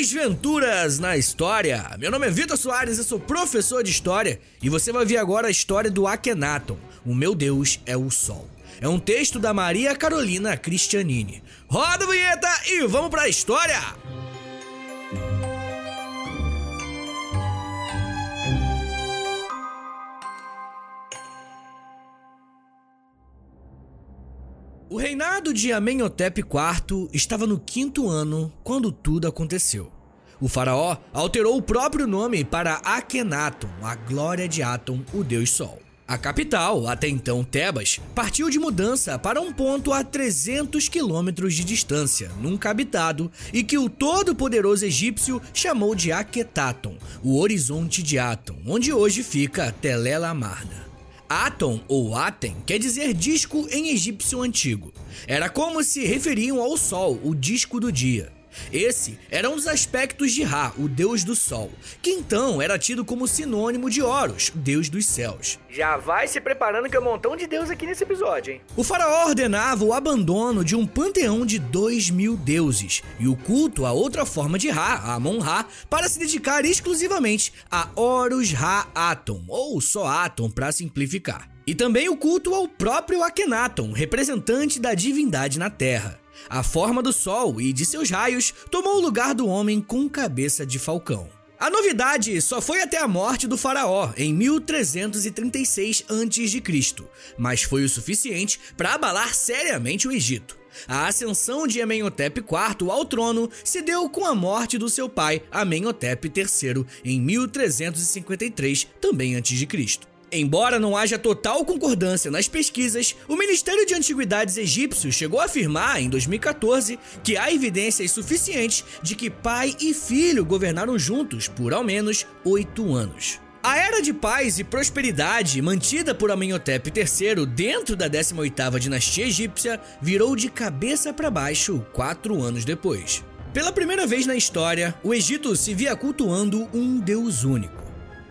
Desventuras na História. Meu nome é Vitor Soares, eu sou professor de História e você vai ver agora a história do Akhenaton. O meu Deus é o Sol. É um texto da Maria Carolina Cristianini. Roda a vinheta e vamos pra história! O reinado de Amenhotep IV estava no quinto ano quando tudo aconteceu. O faraó alterou o próprio nome para Akhenaton, a glória de Aton, o deus sol. A capital, até então Tebas, partiu de mudança para um ponto a 300 quilômetros de distância, nunca habitado, e que o todo-poderoso egípcio chamou de Akhetaton, o horizonte de Aton, onde hoje fica Tel El Amarna. Aton ou Aten quer dizer disco em egípcio antigo. Era como se referiam ao sol, o disco do dia. Esse era um dos aspectos de Ra, o deus do sol, que então era tido como sinônimo de Horus, deus dos céus. Já vai se preparando que é um montão de deus aqui nesse episódio, hein? O faraó ordenava o abandono de um panteão de dois mil deuses e o culto a outra forma de Ra, Amon-Ra, para se dedicar exclusivamente a Horus Ra-Atom, ou só Atom para simplificar. E também o culto ao próprio Akhenaton, representante da divindade na Terra. A forma do Sol e de seus raios tomou o lugar do homem com cabeça de falcão. A novidade só foi até a morte do faraó em 1336 a.C., mas foi o suficiente para abalar seriamente o Egito. A ascensão de Amenhotep IV ao trono se deu com a morte do seu pai Amenhotep III em 1353, também antes de Cristo. Embora não haja total concordância nas pesquisas, o Ministério de Antiguidades egípcio chegou a afirmar, em 2014, que há evidências suficientes de que pai e filho governaram juntos por ao menos oito anos. A era de paz e prosperidade mantida por Amenhotep III dentro da 18ª dinastia egípcia virou de cabeça para baixo quatro anos depois. Pela primeira vez na história, o Egito se via cultuando um deus único.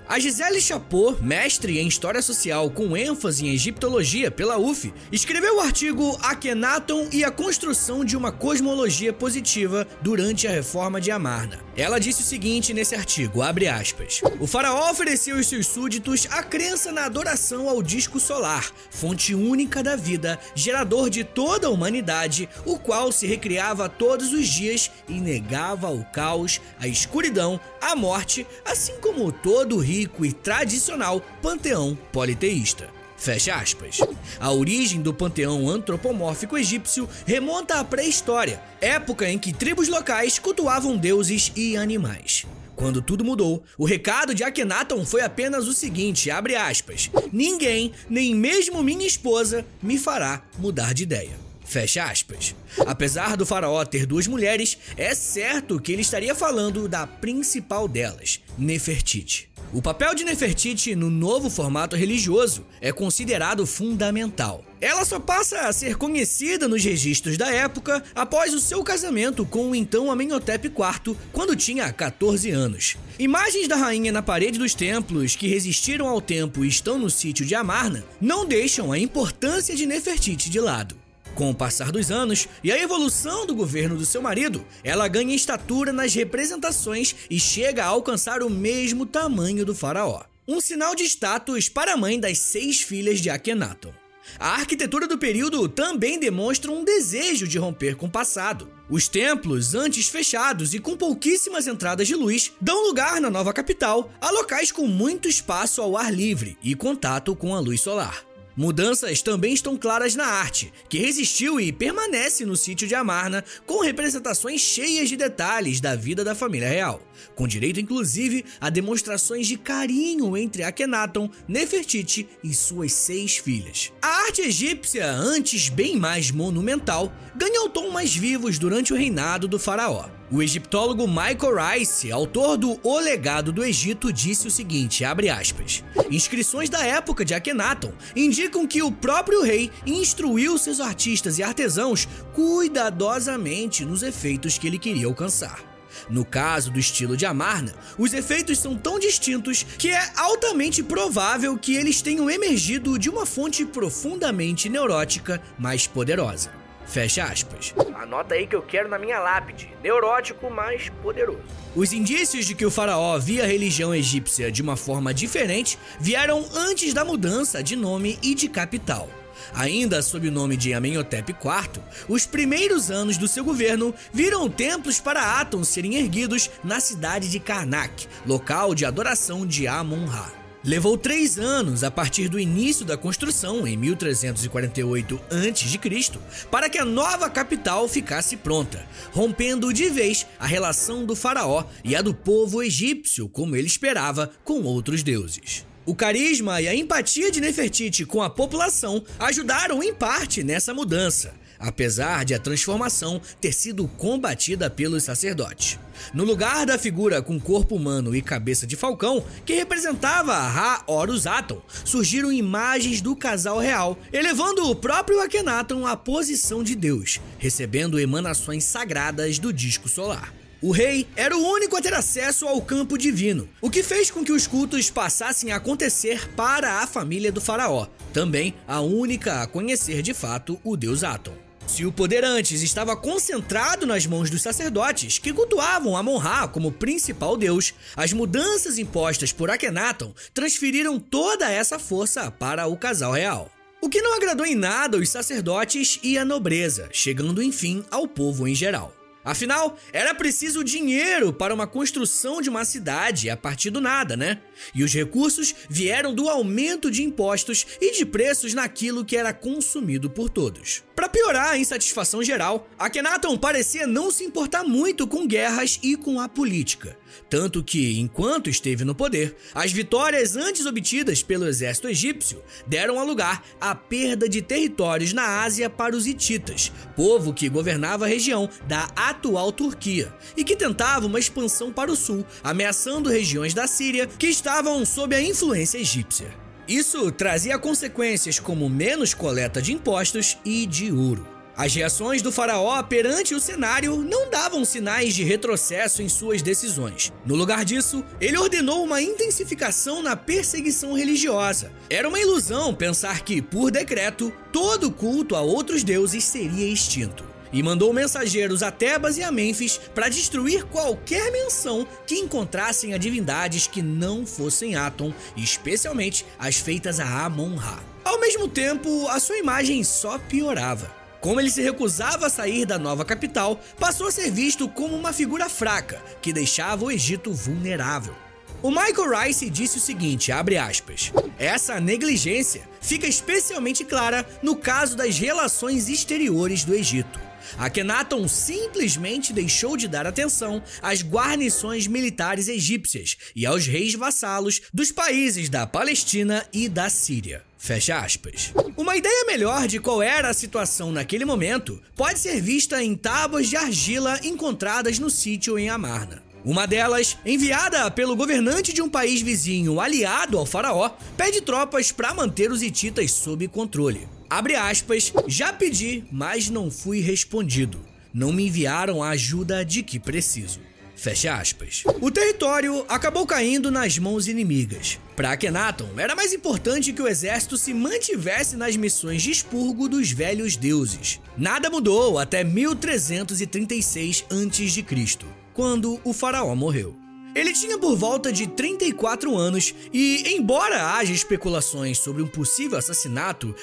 A Gisele Chapot, mestre em História Social com ênfase em Egiptologia pela UF, escreveu o artigo Akhenaton e a construção de uma cosmologia positiva durante a reforma de Amarna. Ela disse o seguinte nesse artigo, aspas, O faraó ofereceu aos seus súditos a crença na adoração ao disco solar, fonte única da vida, gerador de toda a humanidade, o qual se recriava todos os dias e negava ao caos, a escuridão, a morte, assim como todo o rio rico e tradicional panteão politeísta. Fecha aspas. A origem do panteão antropomórfico egípcio remonta à pré-história, época em que tribos locais cultuavam deuses e animais. Quando tudo mudou, o recado de Akhenaton foi apenas o seguinte, abre aspas, ninguém, nem mesmo minha esposa, me fará mudar de ideia. Fecha aspas. Apesar do faraó ter duas mulheres, é certo que ele estaria falando da principal delas, Nefertiti. O papel de Nefertiti no novo formato religioso é considerado fundamental. Ela só passa a ser conhecida nos registros da época após o seu casamento com o então Amenhotep IV, quando tinha 14 anos. Imagens da rainha na parede dos templos que resistiram ao tempo e estão no sítio de Amarna não deixam a importância de Nefertiti de lado. Com o passar dos anos e a evolução do governo do seu marido, ela ganha estatura nas representações e chega a alcançar o mesmo tamanho do faraó. Um sinal de status para a mãe das seis filhas de Akhenaton. A arquitetura do período também demonstra um desejo de romper com o passado. Os templos, antes fechados e com pouquíssimas entradas de luz, dão lugar na nova capital a locais com muito espaço ao ar livre e contato com a luz solar. Mudanças também estão claras na arte, que resistiu e permanece no sítio de Amarna, com representações cheias de detalhes da vida da família real, com direito inclusive a demonstrações de carinho entre Akhenaton, Nefertiti e suas seis filhas. A arte egípcia, antes bem mais monumental, ganhou tom mais vivos durante o reinado do faraó. O egiptólogo Michael Rice, autor do O Legado do Egito, disse o seguinte, aspas, Inscrições da época de Akhenaton indicam que o próprio rei instruiu seus artistas e artesãos cuidadosamente nos efeitos que ele queria alcançar. No caso do estilo de Amarna, os efeitos são tão distintos que é altamente provável que eles tenham emergido de uma fonte profundamente neurótica mais poderosa. Fecha aspas. Anota aí que eu quero na minha lápide. Neurótico, mas poderoso. Os indícios de que o faraó via a religião egípcia de uma forma diferente vieram antes da mudança de nome e de capital. Ainda sob o nome de Amenhotep IV, os primeiros anos do seu governo viram templos para Aton serem erguidos na cidade de Karnak, local de adoração de Amon-Ra. Levou três anos a partir do início da construção, em 1348 a.C., para que a nova capital ficasse pronta, rompendo de vez a relação do faraó e a do povo egípcio, como ele esperava, com outros deuses. O carisma e a empatia de Nefertiti com a população ajudaram em parte nessa mudança, apesar de a transformação ter sido combatida pelos sacerdotes. No lugar da figura com corpo humano e cabeça de falcão, que representava Ra Horus Aton, surgiram imagens do casal real, elevando o próprio Akhenaton à posição de Deus, recebendo emanações sagradas do disco solar. O rei era o único a ter acesso ao campo divino, o que fez com que os cultos passassem a acontecer para a família do faraó, também a única a conhecer de fato o deus Aton. Se o poder antes estava concentrado nas mãos dos sacerdotes, que cultuavam Amon-Ra como principal deus, as mudanças impostas por Akhenaton transferiram toda essa força para o casal real. O que não agradou em nada os sacerdotes e a nobreza, chegando enfim ao povo em geral. Afinal, era preciso dinheiro para uma construção de uma cidade a partir do nada, né? E os recursos vieram do aumento de impostos e de preços naquilo que era consumido por todos. Para piorar a insatisfação geral, Akhenaton parecia não se importar muito com guerras e com a política. Tanto que, enquanto esteve no poder, as vitórias antes obtidas pelo exército egípcio deram a lugar à perda de territórios na Ásia para os hititas, povo que governava a região da atual Turquia e que tentava uma expansão para o sul, ameaçando regiões da Síria que estavam sob a influência egípcia. Isso trazia consequências como menos coleta de impostos e de ouro. As reações do faraó perante o cenário não davam sinais de retrocesso em suas decisões. No lugar disso, ele ordenou uma intensificação na perseguição religiosa. Era uma ilusão pensar que, por decreto, todo culto a outros deuses seria extinto e mandou mensageiros a Tebas e a Mênfis para destruir qualquer menção que encontrassem a divindades que não fossem Aton, especialmente as feitas a Amon-Ra. Ao mesmo tempo, a sua imagem só piorava. Como ele se recusava a sair da nova capital, passou a ser visto como uma figura fraca, que deixava o Egito vulnerável. O Michael Rice disse o seguinte, aspas, essa negligência fica especialmente clara no caso das relações exteriores do Egito. Akhenaton simplesmente deixou de dar atenção às guarnições militares egípcias e aos reis vassalos dos países da Palestina e da Síria. Fecha aspas. Uma ideia melhor de qual era a situação naquele momento pode ser vista em tábuas de argila encontradas no sítio em Amarna. Uma delas, enviada pelo governante de um país vizinho aliado ao faraó, pede tropas para manter os hititas sob controle. Abre aspas, já pedi, mas não fui respondido. Não me enviaram a ajuda de que preciso. Fecha aspas. O território acabou caindo nas mãos inimigas. Para Akhenaton, era mais importante que o exército se mantivesse nas missões de expurgo dos velhos deuses. Nada mudou até 1336 a.C., quando o faraó morreu. Ele tinha por volta de 34 anos e, embora haja especulações sobre um possível assassinato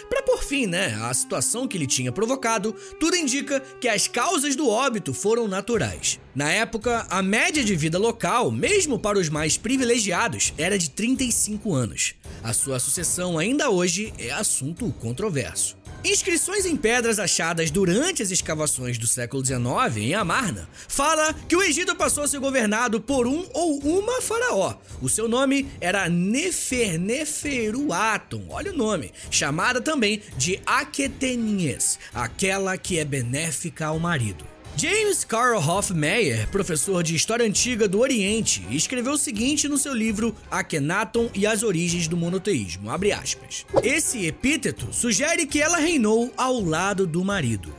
fim, né, à situação que ele tinha provocado, tudo indica que as causas do óbito foram naturais. Na época, a média de vida local, mesmo para os mais privilegiados, era de 35 anos. A sua sucessão ainda hoje é assunto controverso. Inscrições em pedras achadas durante as escavações do século XIX em Amarna fala que o Egito passou a ser governado por um ou uma faraó. O seu nome era Neferneferuaton, olha o nome, chamada também de Aqueteninhas, aquela que é benéfica ao marido. James Carl Hofmeyr, professor de História Antiga do Oriente, escreveu o seguinte no seu livro Akhenaton e as Origens do Monoteísmo, Esse epíteto sugere que ela reinou ao lado do marido.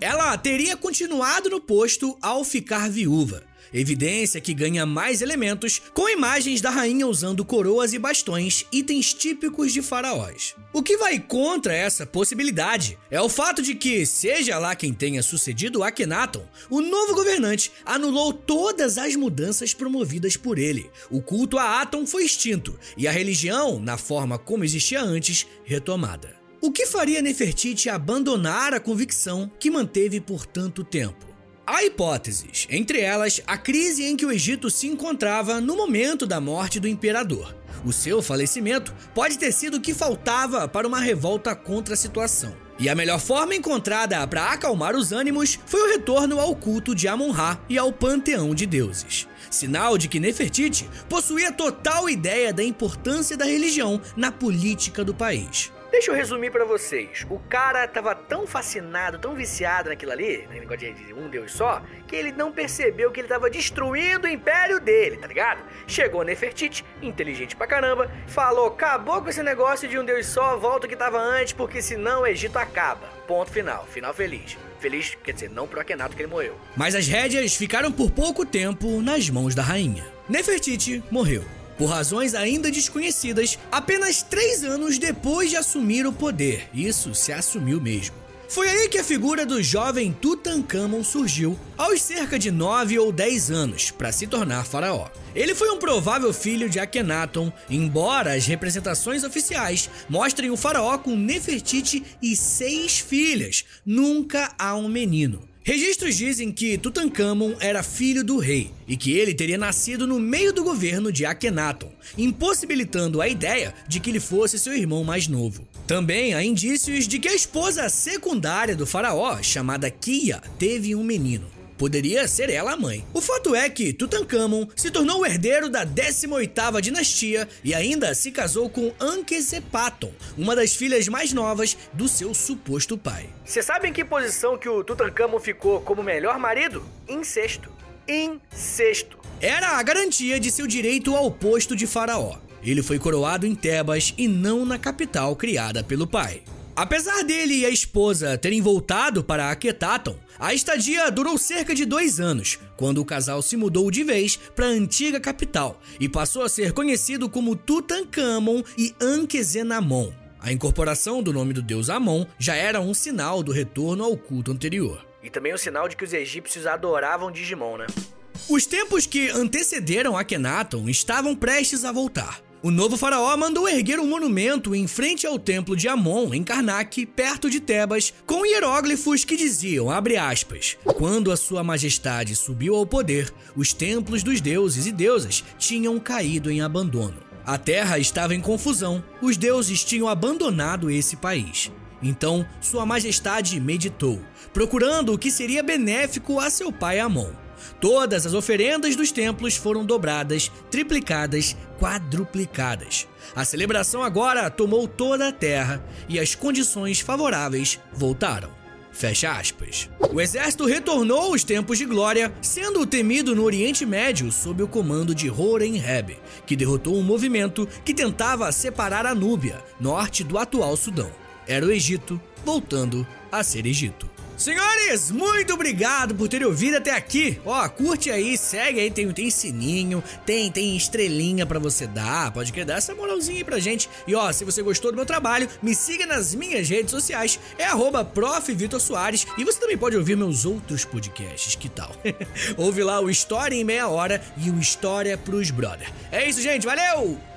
Ela teria continuado no posto ao ficar viúva, evidência que ganha mais elementos com imagens da rainha usando coroas e bastões, itens típicos de faraós. O que vai contra essa possibilidade é o fato de que, seja lá quem tenha sucedido Akhenaton, o novo governante anulou todas as mudanças promovidas por ele. O culto a Aton foi extinto e a religião, na forma como existia antes, retomada. O que faria Nefertiti abandonar a convicção que manteve por tanto tempo? Há hipóteses, entre elas a crise em que o Egito se encontrava no momento da morte do imperador. O seu falecimento pode ter sido o que faltava para uma revolta contra a situação. E a melhor forma encontrada para acalmar os ânimos foi o retorno ao culto de Amon-Ra e ao panteão de deuses. Sinal de que Nefertiti possuía total ideia da importância da religião na política do país. Deixa eu resumir para vocês. O cara tava tão fascinado, tão viciado naquilo ali, no negócio de um deus só, que ele não percebeu que ele tava destruindo o império dele, tá ligado? Chegou Nefertiti, inteligente pra caramba, falou: acabou com esse negócio de um deus só, volta o que tava antes, porque senão o Egito acaba. Ponto final, final feliz. Feliz, quer dizer, não pro Akhenato que ele morreu. Mas as rédeas ficaram por pouco tempo nas mãos da rainha. Nefertiti morreu por razões ainda desconhecidas, apenas três anos depois de assumir o poder. Isso se assumiu mesmo. Foi aí que a figura do jovem Tutankhamon surgiu, aos cerca de 9 ou 10 anos, para se tornar faraó. Ele foi um provável filho de Akhenaton, embora as representações oficiais mostrem o faraó com Nefertiti e seis filhas. Nunca há um menino. Registros dizem que Tutankhamon era filho do rei e que ele teria nascido no meio do governo de Akhenaton, impossibilitando a ideia de que ele fosse seu irmão mais novo. Também há indícios de que a esposa secundária do faraó, chamada Kia, teve um menino. Poderia ser ela a mãe. O fato é que Tutankhamon se tornou o herdeiro da 18ª dinastia e ainda se casou com Ankhesepaton, uma das filhas mais novas do seu suposto pai. Você sabe em que posição que o Tutankhamon ficou como melhor marido? Incesto. Incesto. Era a garantia de seu direito ao posto de faraó. Ele foi coroado em Tebas e não na capital criada pelo pai. Apesar dele e a esposa terem voltado para Akhenaton, a estadia durou cerca de dois anos, quando o casal se mudou de vez para a antiga capital e passou a ser conhecido como Tutankhamon e Ankhesenamon. A incorporação do nome do deus Amon já era um sinal do retorno ao culto anterior. E também um sinal de que os egípcios adoravam Digimon, né? Os tempos que antecederam Akhenaton estavam prestes a voltar. O novo faraó mandou erguer um monumento em frente ao templo de Amon, em Karnak, perto de Tebas, com hieróglifos que diziam, aspas, quando a sua majestade subiu ao poder, os templos dos deuses e deusas tinham caído em abandono. A terra estava em confusão, os deuses tinham abandonado esse país. Então, Sua Majestade meditou, procurando o que seria benéfico a seu pai Amon. Todas as oferendas dos templos foram dobradas, triplicadas, quadruplicadas. A celebração agora tomou toda a terra e as condições favoráveis voltaram. Fecha aspas. O exército retornou aos tempos de glória, sendo temido no Oriente Médio sob o comando de Horenheb, que derrotou um movimento que tentava separar a Núbia, norte do atual Sudão. Era o Egito voltando a ser Egito. Senhores, muito obrigado por terem ouvido até aqui. Ó, curte aí, segue aí, tem, tem sininho, tem tem estrelinha para você dar, pode querer dar essa moralzinha aí pra gente. E ó, se você gostou do meu trabalho, me siga nas minhas redes sociais, é arroba Soares, e você também pode ouvir meus outros podcasts, que tal? Ouve lá o História em Meia Hora e o História pros Brother. É isso, gente, valeu!